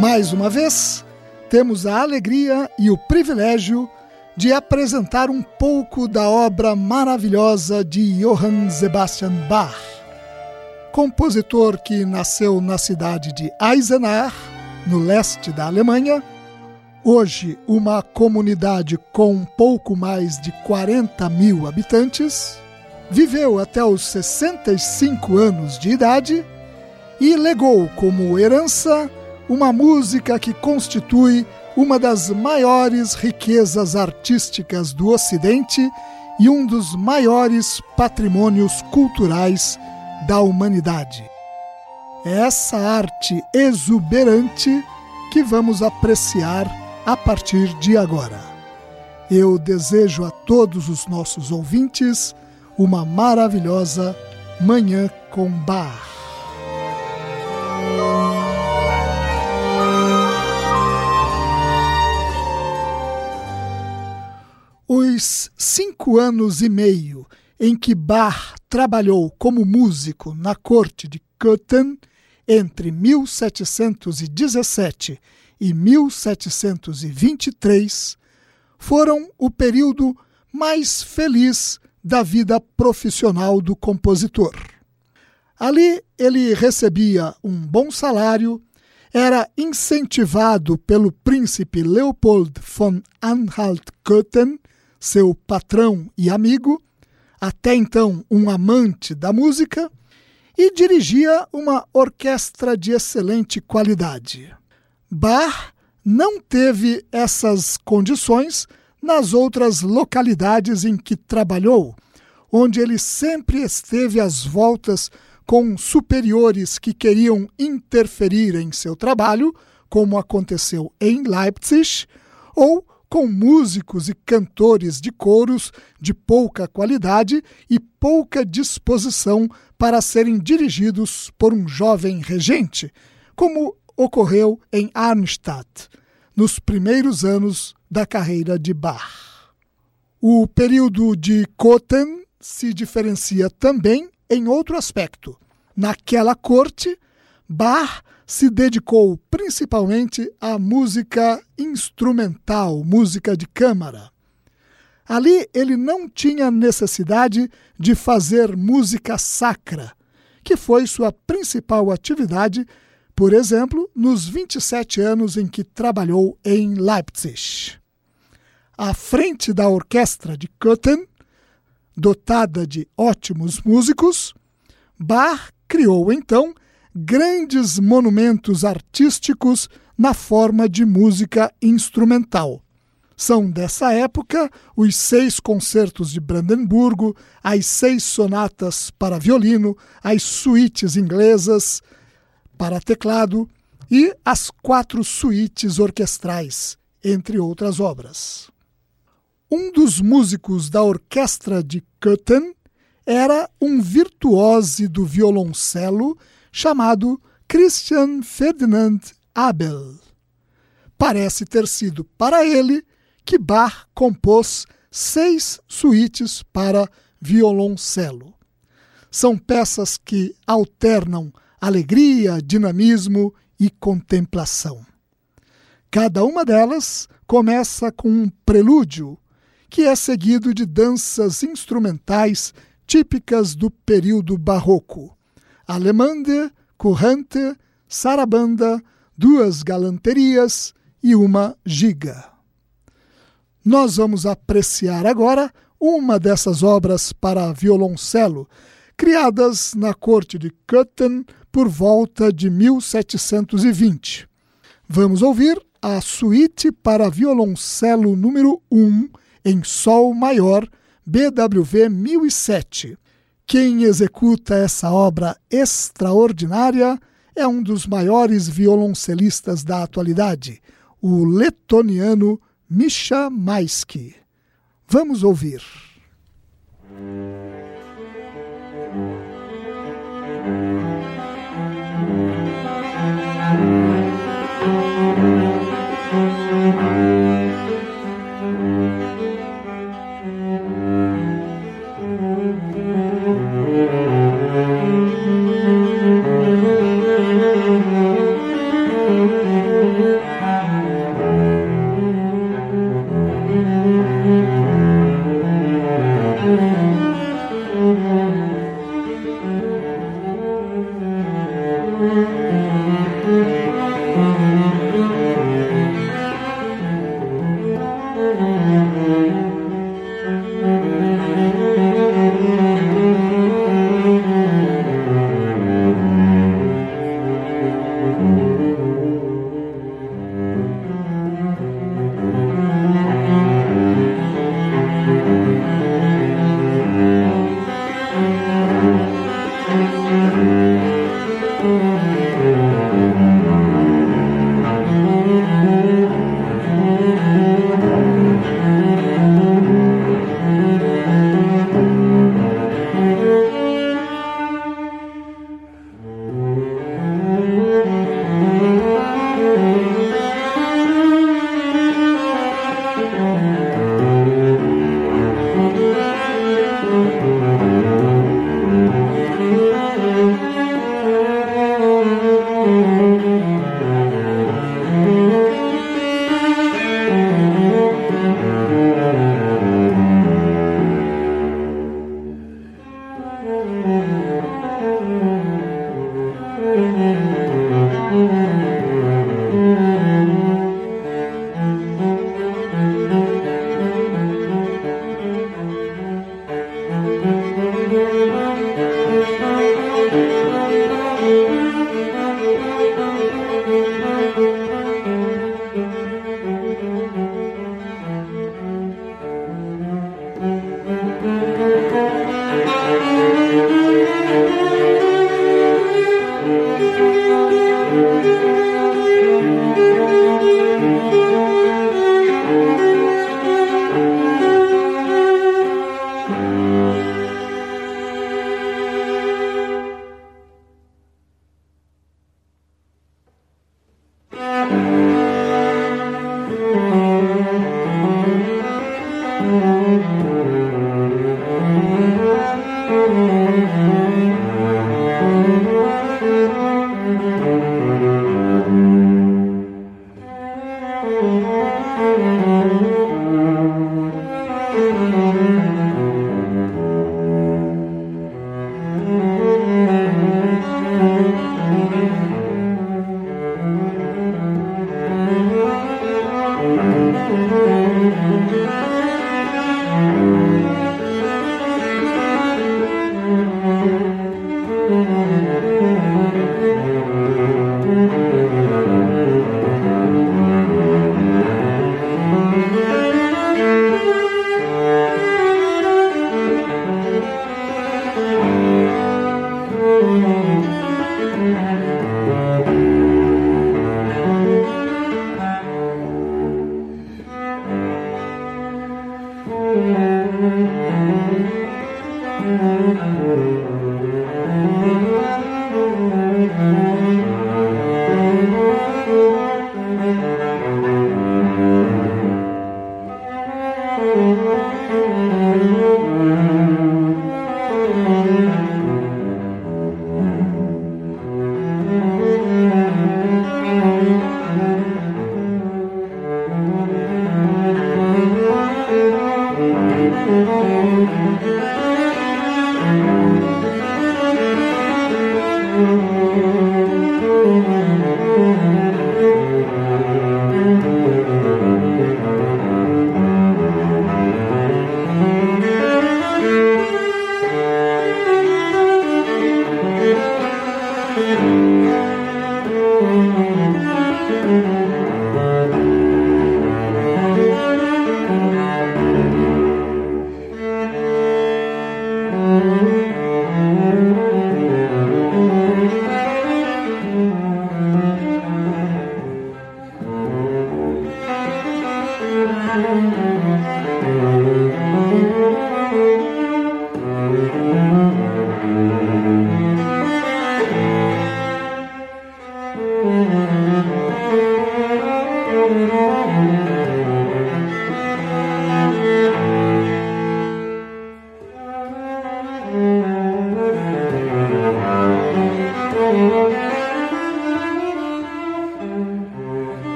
Mais uma vez, temos a alegria e o privilégio de apresentar um pouco da obra maravilhosa de Johann Sebastian Bach, compositor que nasceu na cidade de Eisenach, no leste da Alemanha, hoje uma comunidade com pouco mais de 40 mil habitantes, viveu até os 65 anos de idade e legou como herança uma música que constitui uma das maiores riquezas artísticas do Ocidente e um dos maiores patrimônios culturais da humanidade. É essa arte exuberante que vamos apreciar a partir de agora. Eu desejo a todos os nossos ouvintes uma maravilhosa Manhã com Bar. Cinco anos e meio em que Bach trabalhou como músico na corte de Köthen, entre 1717 e 1723, foram o período mais feliz da vida profissional do compositor. Ali ele recebia um bom salário, era incentivado pelo príncipe Leopold von Anhalt-Köthen seu patrão e amigo, até então um amante da música, e dirigia uma orquestra de excelente qualidade. Bach não teve essas condições nas outras localidades em que trabalhou, onde ele sempre esteve às voltas com superiores que queriam interferir em seu trabalho, como aconteceu em Leipzig, ou com músicos e cantores de coros de pouca qualidade e pouca disposição para serem dirigidos por um jovem regente, como ocorreu em Arnstadt, nos primeiros anos da carreira de Bach. O período de Cotten se diferencia também em outro aspecto. Naquela corte, Bach se dedicou principalmente à música instrumental, música de câmara. Ali ele não tinha necessidade de fazer música sacra, que foi sua principal atividade, por exemplo, nos 27 anos em que trabalhou em Leipzig. À frente da orquestra de Köthen, dotada de ótimos músicos, Bach criou então grandes monumentos artísticos na forma de música instrumental. São dessa época os seis concertos de Brandemburgo, as seis sonatas para violino, as suítes inglesas para teclado e as quatro suítes orquestrais, entre outras obras. Um dos músicos da orquestra de Köthen era um virtuose do violoncelo chamado Christian Ferdinand Abel. Parece ter sido para ele que Bach compôs seis suítes para violoncelo. São peças que alternam alegria, dinamismo e contemplação. Cada uma delas começa com um prelúdio, que é seguido de danças instrumentais típicas do período barroco: alemande, currante, sarabanda, duas galanterias e uma giga. Nós vamos apreciar agora uma dessas obras para violoncelo, criadas na corte de Köthen por volta de 1720. Vamos ouvir a suíte para violoncelo número 1 em Sol maior, BWV 1007. Quem executa essa obra extraordinária é um dos maiores violoncelistas da atualidade, o letoniano Misha Maisky. Vamos ouvir. Música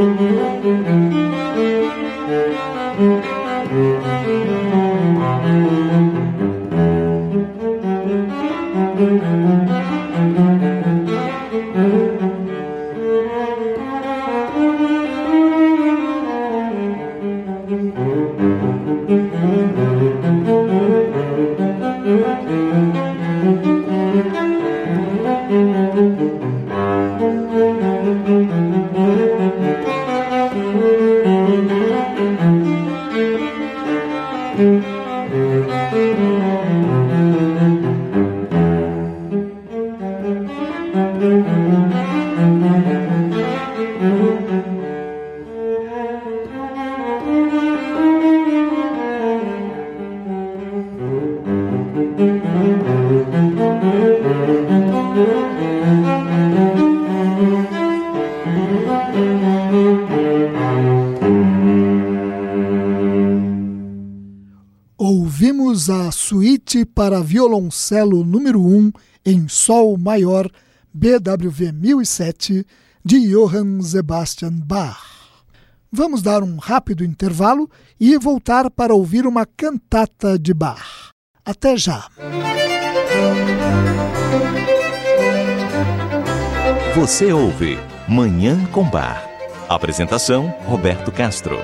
Mm-hmm. Suíte para violoncelo número 1 em Sol maior, BWV 1007, de Johann Sebastian Bach. Vamos dar um rápido intervalo e voltar para ouvir uma cantata de Bach. Até já! Você ouve Manhã com Bar. Apresentação: Roberto Castro.